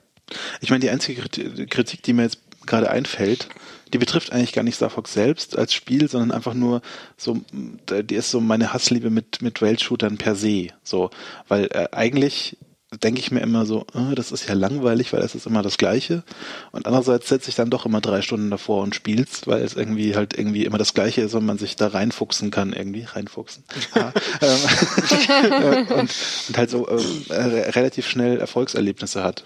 Ich meine, die einzige Kriti- Kritik, die mir jetzt gerade einfällt, die betrifft eigentlich gar nicht Star Fox selbst als Spiel, sondern einfach nur so, die ist so meine Hassliebe mit, mit Rail-Shootern per se. So, weil äh, eigentlich denke ich mir immer so, äh, das ist ja langweilig, weil es ist immer das Gleiche. Und andererseits setze ich dann doch immer drei Stunden davor und spielst, weil es irgendwie halt irgendwie immer das Gleiche ist und man sich da reinfuchsen kann, irgendwie reinfuchsen. [LAUGHS] Ja, ähm, [LAUGHS] und, und halt so äh, äh, relativ schnell Erfolgserlebnisse hat.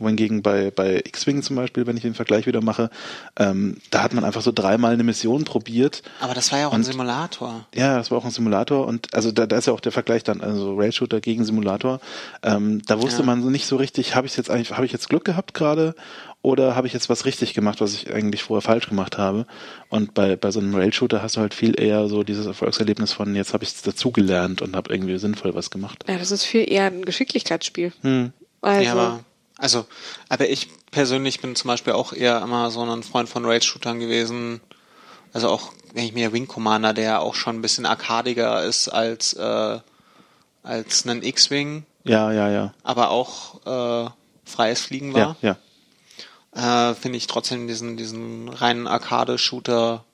Wohingegen bei, bei X-Wing zum Beispiel, wenn ich den Vergleich wieder mache, ähm, da hat man einfach so dreimal eine Mission probiert. Aber das war ja auch ein Und- Simulator. Ja, das war auch ein Simulator und also da, da ist ja auch der Vergleich dann, also Rail-Shooter gegen Simulator. Ähm, da wusste Ja. man so nicht so richtig, habe ich jetzt eigentlich, habe ich jetzt Glück gehabt gerade oder habe ich jetzt was richtig gemacht, was ich eigentlich vorher falsch gemacht habe? Und bei, bei so einem Rail-Shooter hast du halt viel eher so dieses Erfolgserlebnis von, jetzt habe ich es dazugelernt und habe irgendwie sinnvoll was gemacht. Ja, das ist viel eher ein Geschicklichkeitsspiel. Hm. Also, Ja, aber, also, aber ich persönlich bin zum Beispiel auch eher immer so ein Freund von Raid-Shootern gewesen. Also auch, wenn ich mir Wing Commander, der auch schon ein bisschen arkadiger ist als, äh, als ein X-Wing, Ja, ja, ja. aber auch äh, freies Fliegen Ja, war, ja. äh, finde ich trotzdem diesen, diesen reinen Arcade-Shooter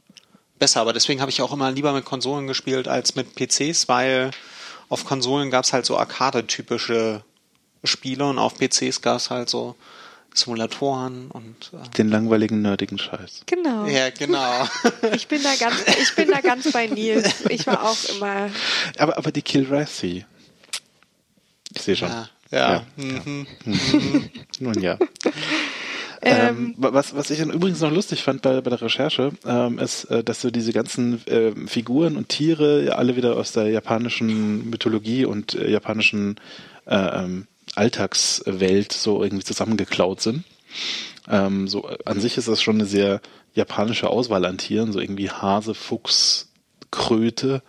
besser. Aber deswegen habe ich auch immer lieber mit Konsolen gespielt als mit PCs, weil auf Konsolen gab es halt so Arcade-typische Spiele und auf PCs gab es halt so Simulatoren und äh, Den langweiligen, nerdigen Scheiß. Genau. ja, genau. [LAUGHS] Ich bin da ganz, ich bin da ganz bei Nils. Ich war auch immer. Aber, aber die Kilrathi. Ich sehe schon. ja, ja. Ja, Mhm. Nun ja. [LAUGHS] Ähm, was, was ich dann übrigens noch lustig fand bei, bei der Recherche, ähm, ist, äh, dass so diese ganzen ähm, Figuren und Tiere ja alle wieder aus der japanischen Mythologie und äh, japanischen äh, ähm, Alltagswelt so irgendwie zusammengeklaut sind. Ähm, so an sich ist das schon eine sehr japanische Auswahl an Tieren, so irgendwie Hase, Fuchs, Kröte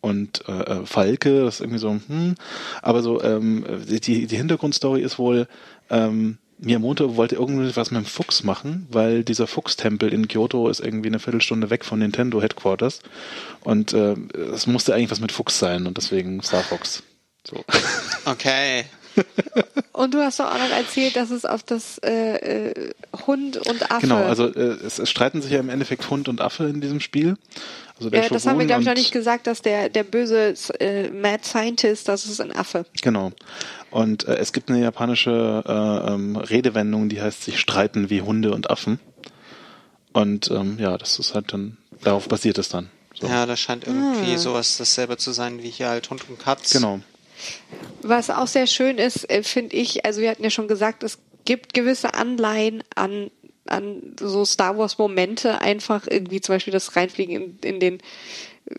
und äh, äh, Falke, das ist irgendwie so, hm, aber so, ähm, die, die Hintergrundstory ist wohl, ähm, Miyamoto wollte irgendwie was mit dem Fuchs machen, weil dieser Fuchstempel in Kyoto ist irgendwie eine Viertelstunde weg von Nintendo Headquarters und äh, es musste eigentlich was mit Fuchs sein und deswegen Star Fox. So. [LAUGHS] Okay. Und du hast doch auch noch erzählt, dass es auf das äh, äh, Hund und Affe. Genau, also äh, es, es streiten sich ja im Endeffekt Hund und Affe in diesem Spiel. Also der ja, das haben wir, glaube ich, noch nicht gesagt, dass der, der böse äh, Mad Scientist, das ist ein Affe. Genau. Und äh, es gibt eine japanische äh, ähm, Redewendung, die heißt sich streiten wie Hunde und Affen. Und ähm, ja, das ist halt dann, darauf basiert es dann. So. Ja, das scheint irgendwie sowas dasselbe zu sein wie hier halt Hund und Katz. Genau. Was auch sehr schön ist, äh, finde ich, also wir hatten ja schon gesagt, es gibt gewisse Anleihen an, an so Star Wars Momente, einfach irgendwie zum Beispiel das Reinfliegen in, in den äh,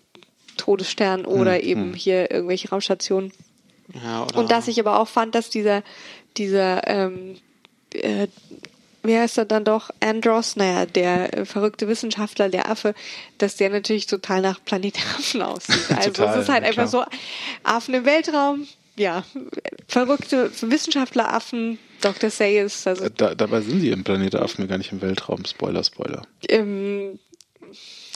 Todesstern oder eben hier irgendwelche Raumstationen. Ja, Und dass ich aber auch fand, dass dieser, dieser, ähm, äh, wie heißt er dann doch, Andros, naja, der verrückte Wissenschaftler, der Affe, dass der natürlich total nach Planet Affen [LAUGHS] aussieht. Also Total, es ist halt einfach so, Affen im Weltraum, ja, verrückte Wissenschaftler-Affen, Dr. Sayers, also Da, dabei sind sie im Planet der Affen gar nicht im Weltraum. Spoiler, Spoiler. ähm,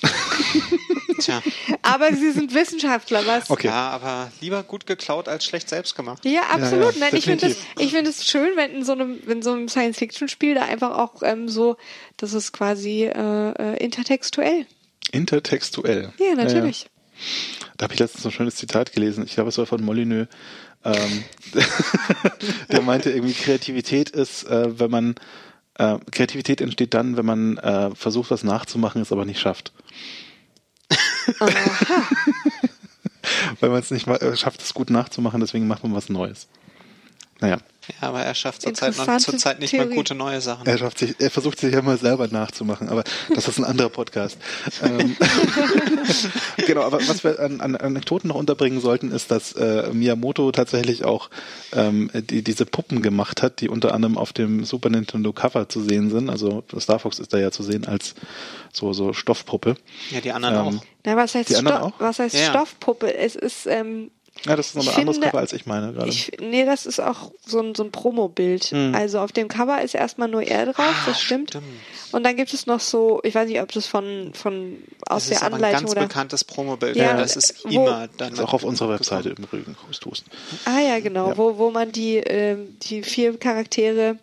[LAUGHS] Tja. [LAUGHS] aber sie sind Wissenschaftler, was? Okay. Ja, aber lieber gut geklaut als schlecht selbst gemacht. Ja, absolut. ja, Nein, ich finde es, es schön, wenn in so einem, in so einem Science-Fiction-Spiel da einfach auch ähm, so, das ist quasi äh, äh, intertextuell. Intertextuell. Ja, natürlich. Ja, ja. Da habe ich letztens so ein schönes Zitat gelesen. Ich glaube, es war von Molyneux. Ähm, [LAUGHS] der meinte irgendwie, Kreativität ist, äh, wenn man, äh, Kreativität entsteht dann, wenn man äh, versucht, was nachzumachen, es aber nicht schafft. [LAUGHS] Weil man es nicht äh, schafft, es gut nachzumachen, deswegen macht man was Neues. Naja, Ja, aber er schafft zurzeit, noch, zurzeit nicht mal Theorie. gute neue Sachen. er schafft sich, er versucht sich ja immer selber nachzumachen, aber das ist ein anderer Podcast. ähm, [LAUGHS] genau, aber was wir an, an Anekdoten noch unterbringen sollten, ist, dass äh, Miyamoto tatsächlich auch ähm, die, diese Puppen gemacht hat, die unter anderem auf dem Super Nintendo Cover zu sehen sind. Also Star Fox ist da ja zu sehen als so, so Stoffpuppe. Ja, die anderen Ähm, auch. Na, was heißt, Sto auch? was heißt Ja. Stoffpuppe? Es ist, ähm, Ja, das ist noch ein anderes Cover, als ich meine gerade. ich, nee, das ist auch so ein, so ein Promo-Bild. Hm. Also auf dem Cover ist erstmal nur er drauf, Ah, das stimmt. stimmt. Und dann gibt es noch so, ich weiß nicht, ob das von, von aus Das der ist aber ein Anleitung ganz oder. bekanntes Promobild. Ja, Ja, das ist wo- immer dann. ist auch auf unserer Webseite im Übrigen. Ah ja, genau, Ja. Wo, wo man die, ähm, die vier Charaktere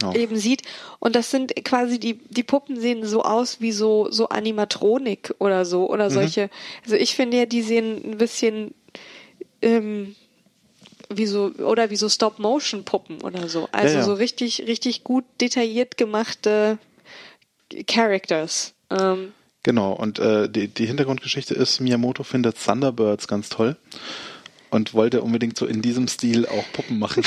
Genau. eben sieht. Und das sind quasi die, die Puppen sehen so aus wie so, so Animatronik oder so Mhm. oder solche. Also ich finde ja, die sehen ein bisschen ähm, wie so, oder wie so Stop-Motion-Puppen oder so. Also Ja, ja. so richtig, richtig gut detailliert gemachte Characters. Ähm, Genau, und äh, die, die Hintergrundgeschichte ist, Miyamoto findet Thunderbirds ganz toll und wollte unbedingt so in diesem Stil auch Puppen machen.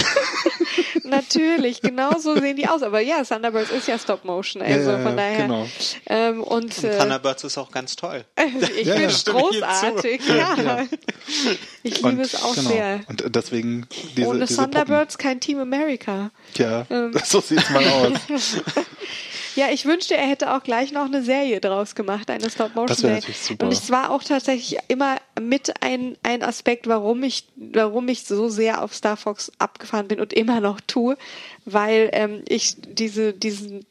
[LAUGHS] Natürlich, genau so sehen die aus. Aber ja, Thunderbirds ist ja Stop-Motion. Also Ja, ja, von daher. genau. Ähm, und äh, Thunderbirds ist auch ganz toll. [LAUGHS] ich Ja, ja. es ich großartig. zu. Ja. Ich liebe und, es auch genau. sehr. Und deswegen diese, Ohne diese Thunderbirds kein Team America. Puppen. Ja, Ähm. [LAUGHS] so sieht's mal aus. Ja, ich wünschte, er hätte auch gleich noch eine Serie draus gemacht, eine Stop-Motion-Serie. Und es war auch tatsächlich immer mit ein, ein Aspekt, warum ich, warum ich so sehr auf Star Fox abgefahren bin und immer noch tue, weil ähm, ich diese, diesen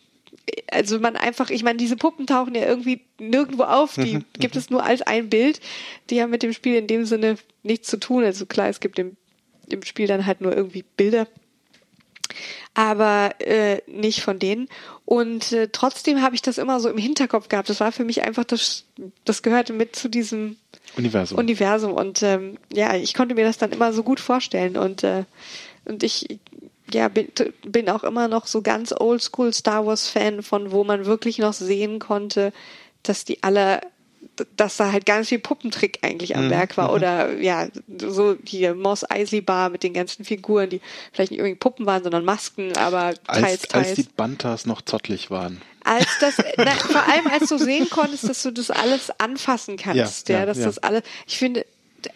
also man einfach, ich meine, diese Puppen tauchen ja irgendwie nirgendwo auf, die gibt es nur als ein Bild. Die haben mit dem Spiel in dem Sinne nichts zu tun. Also klar, es gibt im, im Spiel dann halt nur irgendwie Bilder aber äh, nicht von denen. Und äh, trotzdem habe ich das immer so im Hinterkopf gehabt. Das war für mich einfach das, das gehörte mit zu diesem Universum. Universum. Und ähm, ja, ich konnte mir das dann immer so gut vorstellen. Und äh, und ich ja, bin, bin auch immer noch so ganz oldschool Star Wars Fan von, wo man wirklich noch sehen konnte, dass die alle dass da halt ganz viel Puppentrick eigentlich am Mhm, Werk war. Oder ja, so die Moss Eisley Bar mit den ganzen Figuren, die vielleicht nicht irgendwie Puppen waren, sondern Masken, aber teils, Als, teils. als die Bantas noch zottlig waren. als das, [LAUGHS] na, vor allem als du sehen konntest, dass du das alles anfassen kannst, Ja, ja, ja, dass ja. das alles, ich finde,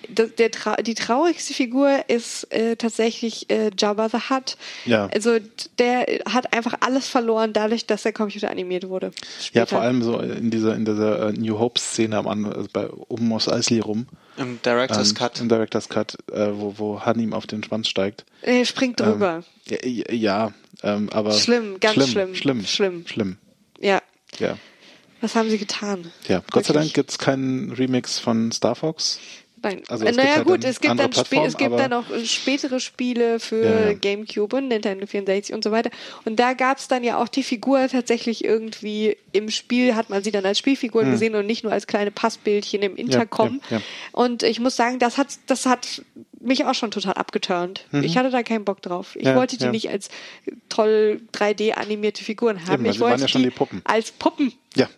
der, der Trau die traurigste Figur ist äh, tatsächlich äh, Jabba the Hutt. Ja. Also der hat einfach alles verloren, dadurch, dass der Computer animiert wurde. Ja, Später. vor allem so in dieser, in dieser äh, New Hope-Szene am Anfang, also bei um Mos Eisley rum. Im Director's ähm, Cut. Im Director's Cut, äh, wo, wo Han ihm auf den Schwanz steigt. Er springt drüber. Ähm, ja, ja ähm, aber. Schlimm, ganz schlimm. Schlimm. Schlimm. Schlimm. ja. Ja. Was haben sie getan? Ja. Gott sei Dank Wirklich. gibt's keinen Remix von Star Fox. Nein. Also naja halt gut, es gibt andere dann, spä Plattformen, es gibt dann auch äh, spätere Spiele für Ja, ja. GameCube und Nintendo 64 und so weiter. Und da gab es dann ja auch die Figur tatsächlich irgendwie im Spiel, hat man sie dann als Spielfigur gesehen und nicht nur als kleine Passbildchen im Intercom. Ja. Und ich muss sagen, das hat, das hat mich auch schon total abgeturnt. Ich hatte da keinen Bock drauf. Ich Mhm. Wollte die nicht als toll 3D animierte Figuren haben. Eben, ich waren wollte ja schon die, die Puppen. als Puppen. Ja.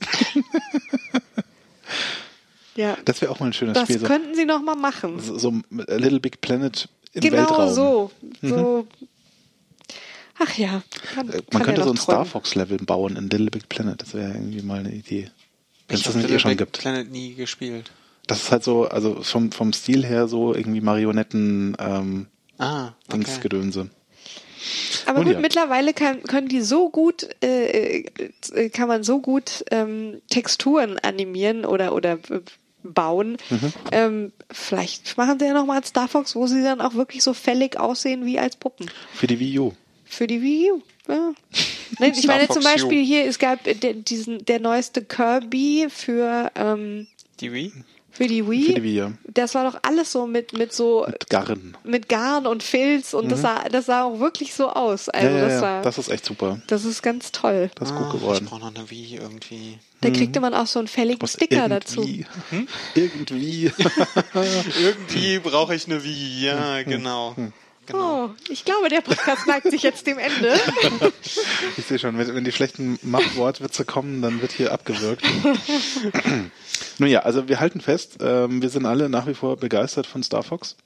[LAUGHS] [LAUGHS] Ja. Das wäre auch mal ein schönes Das Spiel. So, könnten sie noch mal machen. so, so A Little Big Planet im genau Weltraum. Mhm. so. so. Ach ja. Kann, Äh, Man kann könnte ja so ein Star. Fox Level bauen in Little Big Planet. Das wäre irgendwie mal eine Idee. Wenn es das nicht eh Little schon Big gibt. Planet nie gespielt. Das ist halt so, also vom, vom Stil her so irgendwie Marionetten ähm, Ah, okay. Dingsgedönse. Aber Nun gut, ja. mittlerweile kann, können die so gut, äh, äh, kann man so gut ähm, Texturen animieren oder oder äh, bauen. Mhm. Ähm, vielleicht machen sie ja noch mal ein Star Fox, wo sie dann auch wirklich so fällig aussehen wie als Puppen. Für die Wii U. Für die Wii U. Ja. Nein, ich meine zum Beispiel U. hier, es gab der, diesen, der neueste Kirby für, ähm, Die Wii? Für die Wii. Für die Wii, ja. Das war doch alles so mit, mit so Mit Garn. mit Garn und Filz und das sah das sah auch wirklich so aus. Also Mhm. ja, ja, das war das ist echt super. das ist ganz toll. Das ist Ah, gut geworden. Ich brauche noch eine Wii irgendwie. Da kriegte man auch so einen fälligen Sticker dazu. [LAUGHS] irgendwie, Irgendwie. [LAUGHS] irgendwie brauche ich eine Wii, ja, genau. Genau. Oh, ich glaube, der Podcast neigt sich jetzt dem Ende. [LAUGHS] Ich sehe schon, wenn, wenn die schlechten Machwortwitze kommen, dann wird hier abgewürgt. [LAUGHS] Nun ja, also wir halten fest, ähm, wir sind alle nach wie vor begeistert von Star Fox.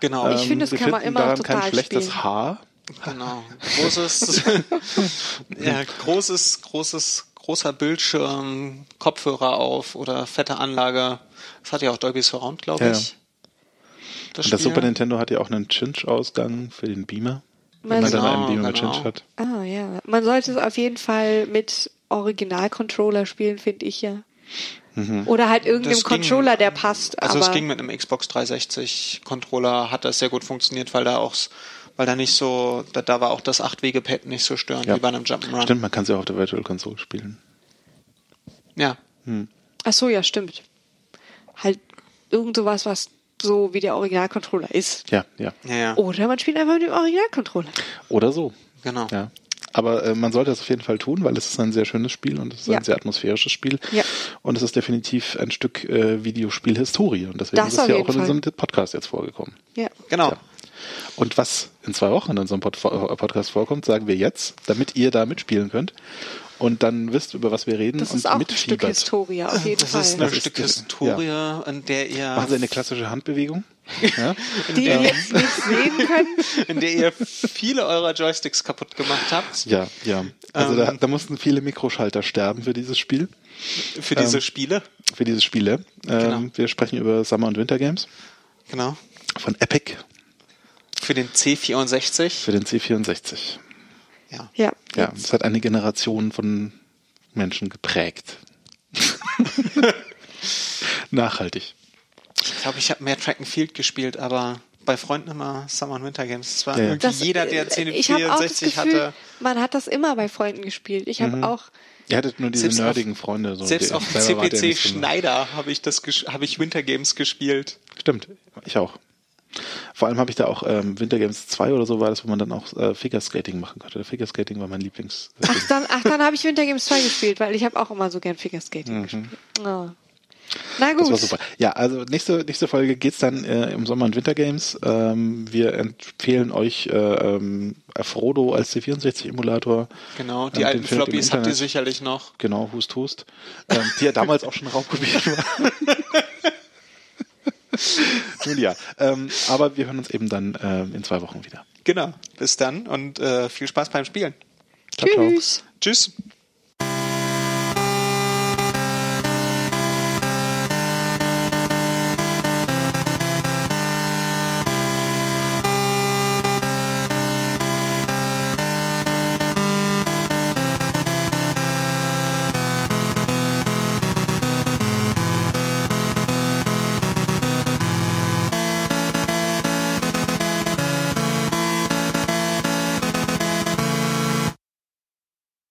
Genau. Ich finde, das wir kann man immer daran kein total schlechtes spielen. Haar. Genau. Großes, [LAUGHS] ja, großes, großes, großer Bildschirm, Kopfhörer auf oder fette Anlage. Das hat ja auch Dolby Surround, glaube Ja, ich. Das Und das Spiel. Super Nintendo hat ja auch einen Cinch-Ausgang für den Beamer. Wenn Man man dann Genau, einen Beamer mit genau. Cinch hat. Ah ja, man sollte es auf jeden Fall mit Original-Controller spielen, finde ich ja. Oder halt irgendeinem ging- Controller, der passt. Also aber es ging mit einem Xbox 360 Controller, hat das sehr gut funktioniert, weil da auch, weil da nicht so, da, da war auch das 8-Wege-Pad nicht so störend Ja. wie bei einem Jump'n'Run. Stimmt, man kann sie auch auf der Virtual Console spielen. Ja. Ach so, ja, stimmt. Halt irgend sowas, was so wie der Original-Controller ist. Ja, ja. Ja, ja. Oder man spielt einfach mit dem Original-Controller. Oder so. Genau. Ja. Aber äh, man sollte das auf jeden Fall tun, weil es ist ein sehr schönes Spiel und es ist Ja. ein sehr atmosphärisches Spiel. Ja. Und es ist definitiv ein Stück äh, Videospielhistorie. Und deswegen Das ist es ja auch in unserem Podcast jetzt vorgekommen. Ja. Genau. Ja. Und was in zwei Wochen in unserem Pod Podcast vorkommt, sagen wir jetzt, damit ihr da mitspielen könnt und dann wisst, über was wir reden Das und ist auch ein Stück mitfiebert. Historie, auf jeden Das Fall. ist ein Das ist- Stück das- Historie, in der ihr Machen Sie eine klassische Handbewegung. [LAUGHS] Ja? die ihr jetzt nicht sehen könnt. [LAUGHS] in der ihr viele eurer Joysticks kaputt gemacht habt ja, ja. Also da, Ähm. da mussten viele Mikroschalter sterben für dieses Spiel, für diese Spiele. für diese Spiele. Ähm, Genau. Wir sprechen über Summer und Winter Games Genau. von Epic Für den C64. für den C64. Ja. Ja. Ja, es hat eine Generation von Menschen geprägt. [LAUGHS] Nachhaltig. Ich glaube, ich habe mehr Track and Field gespielt, aber bei Freunden immer Summer and Winter Games. Es war Ja, irgendwie Das, jeder, der äh, ich habe auch das C64 Gefühl, hatte. man hat das immer bei Freunden gespielt. Ich habe auch Ihr hattet nur diese Selbst auf- nerdigen Freunde. So, Selbst auf dem CPC Schneider habe ich das habe ich Winter Games gespielt. Stimmt, ich auch. Vor allem habe ich da auch ähm, Winter Games 2 oder so war das, wo man dann auch äh, Figure Skating machen konnte. Figure Skating war mein Lieblings. Ach, dann, ach, dann habe ich Winter Games 2 gespielt, weil ich habe auch immer so gern Figure Skating gespielt. Oh. Na Das war gut. super. Ja, also nächste, nächste Folge geht's dann äh, im Sommer- und Wintergames. Ähm, wir empfehlen euch äh, ähm, Frodo als C64-Emulator. Genau, die Ähm, alten Floppies habt ihr sicherlich noch. Genau, Hust, Hust. Ähm, die ja damals auch schon raubkopiert war. [LAUGHS] [LAUGHS] Nun ja, ähm, aber wir hören uns eben dann ähm, in zwei Wochen wieder. Genau. Bis dann und äh, viel Spaß beim Spielen. Ciao, ciao. Tschüss. Tschüss.